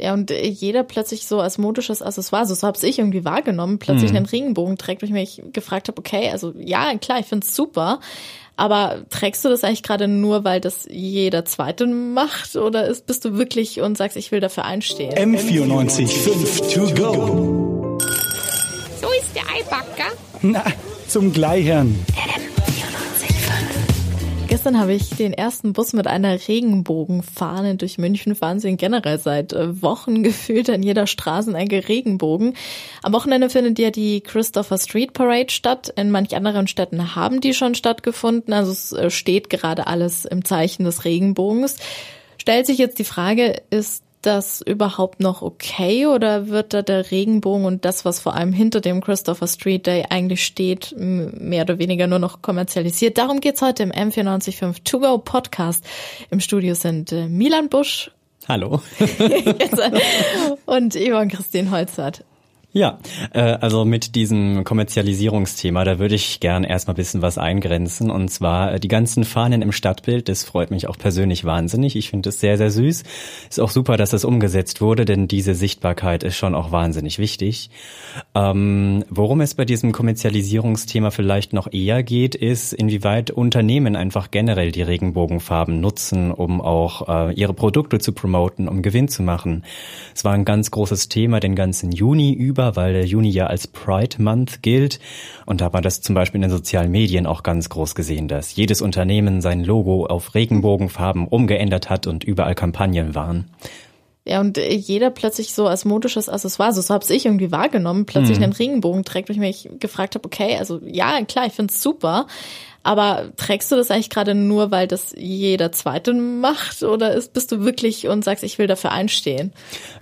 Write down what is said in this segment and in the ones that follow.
Ja, und jeder plötzlich so als modisches Accessoire, so, so habe ich irgendwie wahrgenommen, plötzlich mhm. einen Regenbogen trägt, wo ich mich gefragt habe, okay, also ja, klar, ich find's super, aber trägst du das eigentlich gerade nur, weil das jeder Zweite macht oder ist, bist du wirklich und sagst, ich will dafür einstehen? M94 5 to go. So ist der Eibacker. Na, zum Gleichern. Gestern habe ich den ersten Bus mit einer Regenbogenfahne durch München fahren sehen. Generell seit äh, Wochen gefühlt an jeder Straßenecke Regenbogen. Am Wochenende findet ja die Christopher Street Parade statt. In manch anderen Städten haben die schon stattgefunden. Also es äh, steht gerade alles im Zeichen des Regenbogens. Stellt sich jetzt die Frage, ist das überhaupt noch okay oder wird da der Regenbogen und das, was vor allem hinter dem Christopher Street Day eigentlich steht, mehr oder weniger nur noch kommerzialisiert? Darum geht's heute im M945 To Go Podcast. Im Studio sind äh, Milan Busch. Hallo. und Yvonne Christine Holzert. Ja, äh, also mit diesem Kommerzialisierungsthema, da würde ich gern erstmal ein bisschen was eingrenzen. Und zwar äh, die ganzen Fahnen im Stadtbild, das freut mich auch persönlich wahnsinnig. Ich finde es sehr, sehr süß. Ist auch super, dass das umgesetzt wurde, denn diese Sichtbarkeit ist schon auch wahnsinnig wichtig. Ähm, worum es bei diesem Kommerzialisierungsthema vielleicht noch eher geht, ist, inwieweit Unternehmen einfach generell die Regenbogenfarben nutzen, um auch äh, ihre Produkte zu promoten, um Gewinn zu machen. Es war ein ganz großes Thema den ganzen Juni über über, weil der Juni ja als Pride Month gilt. Und da hat man das zum Beispiel in den sozialen Medien auch ganz groß gesehen, dass jedes Unternehmen sein Logo auf Regenbogenfarben umgeändert hat und überall Kampagnen waren. Ja, und jeder plötzlich so als modisches Accessoire, so, so habe ich irgendwie wahrgenommen, plötzlich mhm. einen Regenbogen trägt, wo ich mich gefragt habe, okay, also ja, klar, ich find's super, aber trägst du das eigentlich gerade nur, weil das jeder Zweite macht oder ist, bist du wirklich und sagst, ich will dafür einstehen?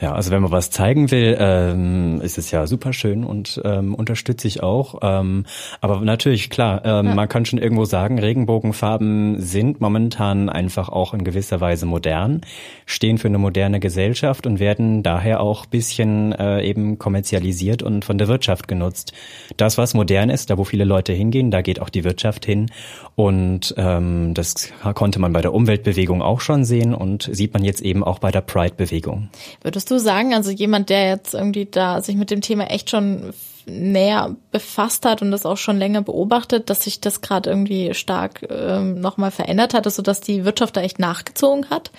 Ja, also wenn man was zeigen will, ähm, ist es ja super schön und ähm, unterstütze ich auch. Ähm, aber natürlich, klar, ähm, ja. man kann schon irgendwo sagen, Regenbogenfarben sind momentan einfach auch in gewisser Weise modern, stehen für eine moderne Gesellschaft und werden daher auch bisschen äh, eben kommerzialisiert und von der Wirtschaft genutzt. Das, was modern ist, da wo viele Leute hingehen, da geht auch die Wirtschaft hin. Und ähm, das konnte man bei der Umweltbewegung auch schon sehen und sieht man jetzt eben auch bei der Pride-Bewegung. Würdest du sagen, also jemand, der jetzt irgendwie da sich mit dem Thema echt schon näher befasst hat und das auch schon länger beobachtet, dass sich das gerade irgendwie stark ähm, nochmal verändert hat, also dass die Wirtschaft da echt nachgezogen hat?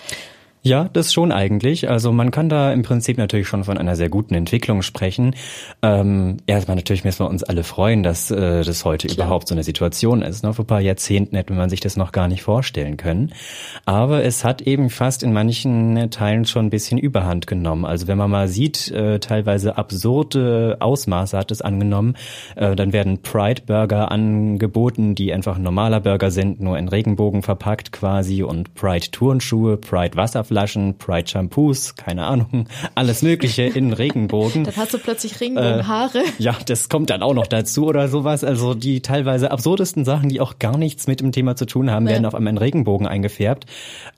Ja, das schon eigentlich. Also man kann da im Prinzip natürlich schon von einer sehr guten Entwicklung sprechen. Ähm, erstmal natürlich müssen wir uns alle freuen, dass äh, das heute Klar. überhaupt so eine Situation ist. Ne? Vor ein paar Jahrzehnten hätte man sich das noch gar nicht vorstellen können. Aber es hat eben fast in manchen Teilen schon ein bisschen Überhand genommen. Also wenn man mal sieht, äh, teilweise absurde Ausmaße hat es angenommen. Äh, dann werden Pride-Burger angeboten, die einfach ein normaler Burger sind, nur in Regenbogen verpackt quasi und Pride-Turnschuhe, Pride-Wasser Wasserflaschen, Pride Shampoos, keine Ahnung, alles Mögliche in Regenbogen. dann hast du plötzlich Regenbogenhaare. Äh, ja, das kommt dann auch noch dazu oder sowas. Also die teilweise absurdesten Sachen, die auch gar nichts mit dem Thema zu tun haben, ja. werden auf einmal in Regenbogen eingefärbt,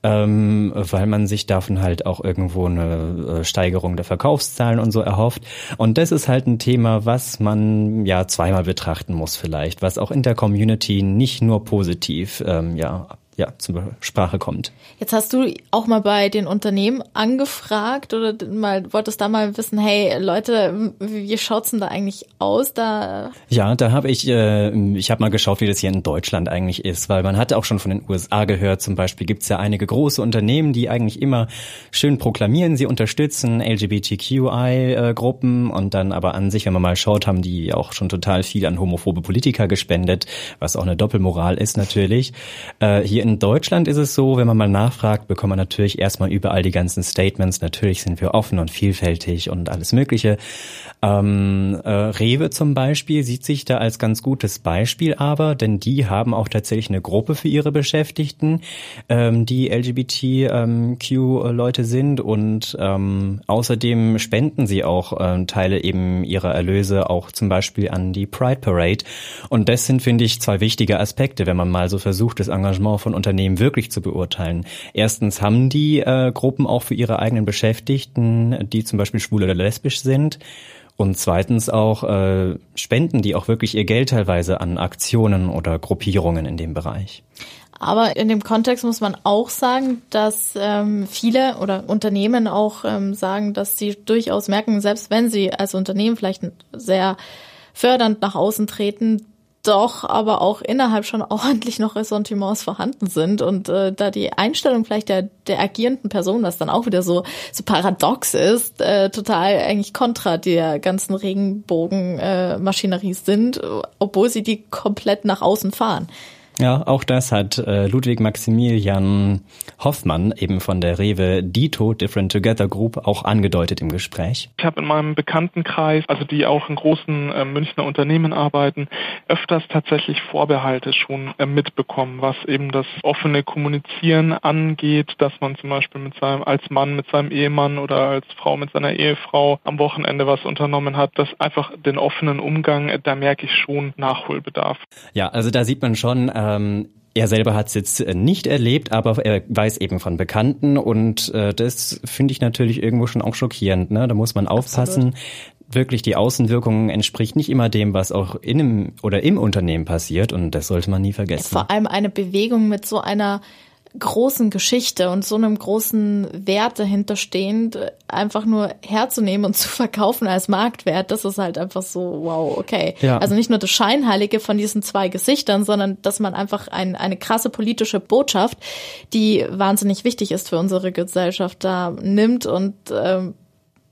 ähm, weil man sich davon halt auch irgendwo eine äh, Steigerung der Verkaufszahlen und so erhofft. Und das ist halt ein Thema, was man ja zweimal betrachten muss vielleicht, was auch in der Community nicht nur positiv ähm, ja ja, zur Sprache kommt. Jetzt hast du auch mal bei den Unternehmen angefragt oder mal wolltest da mal wissen, hey Leute, wie schaut's denn da eigentlich aus? Da ja, da habe ich äh, ich habe mal geschaut, wie das hier in Deutschland eigentlich ist, weil man hatte auch schon von den USA gehört. Zum Beispiel gibt's ja einige große Unternehmen, die eigentlich immer schön proklamieren, sie unterstützen LGBTQI-Gruppen und dann aber an sich, wenn man mal schaut, haben die auch schon total viel an homophobe Politiker gespendet, was auch eine Doppelmoral ist natürlich. Äh, hier in Deutschland ist es so, wenn man mal nachfragt, bekommt man natürlich erstmal überall die ganzen Statements. Natürlich sind wir offen und vielfältig und alles Mögliche. Ähm, äh, Rewe zum Beispiel sieht sich da als ganz gutes Beispiel aber, denn die haben auch tatsächlich eine Gruppe für ihre Beschäftigten, ähm, die LGBTQ-Leute sind und ähm, außerdem spenden sie auch ähm, Teile eben ihrer Erlöse auch zum Beispiel an die Pride Parade. Und das sind, finde ich, zwei wichtige Aspekte, wenn man mal so versucht, das Engagement von von Unternehmen wirklich zu beurteilen. Erstens haben die äh, Gruppen auch für ihre eigenen Beschäftigten, die zum Beispiel schwul oder lesbisch sind. Und zweitens auch äh, spenden die auch wirklich ihr Geld teilweise an Aktionen oder Gruppierungen in dem Bereich. Aber in dem Kontext muss man auch sagen, dass ähm, viele oder Unternehmen auch ähm, sagen, dass sie durchaus merken, selbst wenn sie als Unternehmen vielleicht sehr fördernd nach außen treten, doch aber auch innerhalb schon ordentlich noch Ressentiments vorhanden sind und äh, da die Einstellung vielleicht der, der agierenden Person, was dann auch wieder so, so paradox ist, äh, total eigentlich kontra der ganzen Regenbogenmaschinerie äh, sind, obwohl sie die komplett nach außen fahren. Ja, auch das hat äh, Ludwig Maximilian Hoffmann eben von der Rewe Dito Different Together Group auch angedeutet im Gespräch. Ich habe in meinem Bekanntenkreis, also die auch in großen äh, Münchner Unternehmen arbeiten, öfters tatsächlich Vorbehalte schon äh, mitbekommen, was eben das offene Kommunizieren angeht, dass man zum Beispiel mit seinem als Mann mit seinem Ehemann oder als Frau mit seiner Ehefrau am Wochenende was unternommen hat, dass einfach den offenen Umgang, äh, da merke ich schon Nachholbedarf. Ja, also da sieht man schon ähm, er selber hat es jetzt äh, nicht erlebt, aber er weiß eben von Bekannten und äh, das finde ich natürlich irgendwo schon auch schockierend. Ne? Da muss man aufpassen. Absolut. Wirklich die Außenwirkung entspricht nicht immer dem, was auch in einem oder im Unternehmen passiert und das sollte man nie vergessen. Vor allem eine Bewegung mit so einer großen Geschichte und so einem großen Wert dahinter stehend einfach nur herzunehmen und zu verkaufen als Marktwert, das ist halt einfach so, wow, okay. Ja. Also nicht nur das Scheinheilige von diesen zwei Gesichtern, sondern dass man einfach ein, eine krasse politische Botschaft, die wahnsinnig wichtig ist für unsere Gesellschaft, da nimmt und ähm,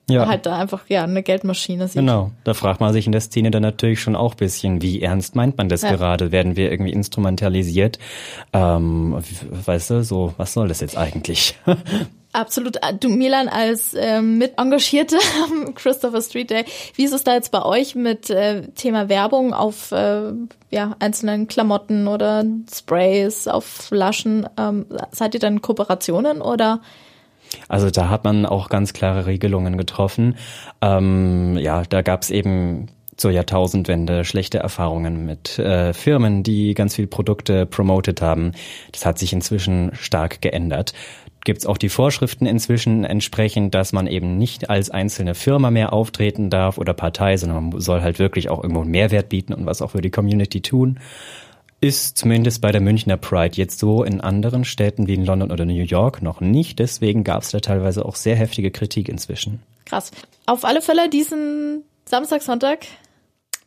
ja. halt da einfach ja eine Geldmaschine sieht. Genau, da fragt man sich in der Szene dann natürlich schon auch bisschen, wie ernst meint man das ja. gerade? Werden wir irgendwie instrumentalisiert? Ähm, weißt du, so, was soll das jetzt eigentlich? Absolut. Ah, du, Milan, als ähm, mit Engagierte am Christopher Street Day, wie ist es da jetzt bei euch mit äh, Thema Werbung auf äh, ja, einzelnen Klamotten oder Sprays, auf Flaschen? Ähm, seid ihr dann Kooperationen oder also da hat man auch ganz klare Regelungen getroffen. Ähm, ja, da gab es eben zur Jahrtausendwende schlechte Erfahrungen mit äh, Firmen, die ganz viel Produkte promoted haben. Das hat sich inzwischen stark geändert. Gibt es auch die Vorschriften inzwischen entsprechend, dass man eben nicht als einzelne Firma mehr auftreten darf oder Partei, sondern man soll halt wirklich auch irgendwo einen Mehrwert bieten und was auch für die Community tun. Ist zumindest bei der Münchner Pride jetzt so in anderen Städten wie in London oder New York noch nicht. Deswegen gab es da teilweise auch sehr heftige Kritik inzwischen. Krass. Auf alle Fälle diesen Samstag, Sonntag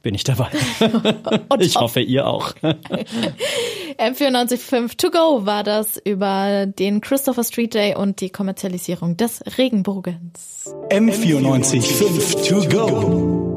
bin ich dabei. ich hoffe, ihr auch. M945 To Go war das über den Christopher Street Day und die Kommerzialisierung des Regenbogens. M945 To Go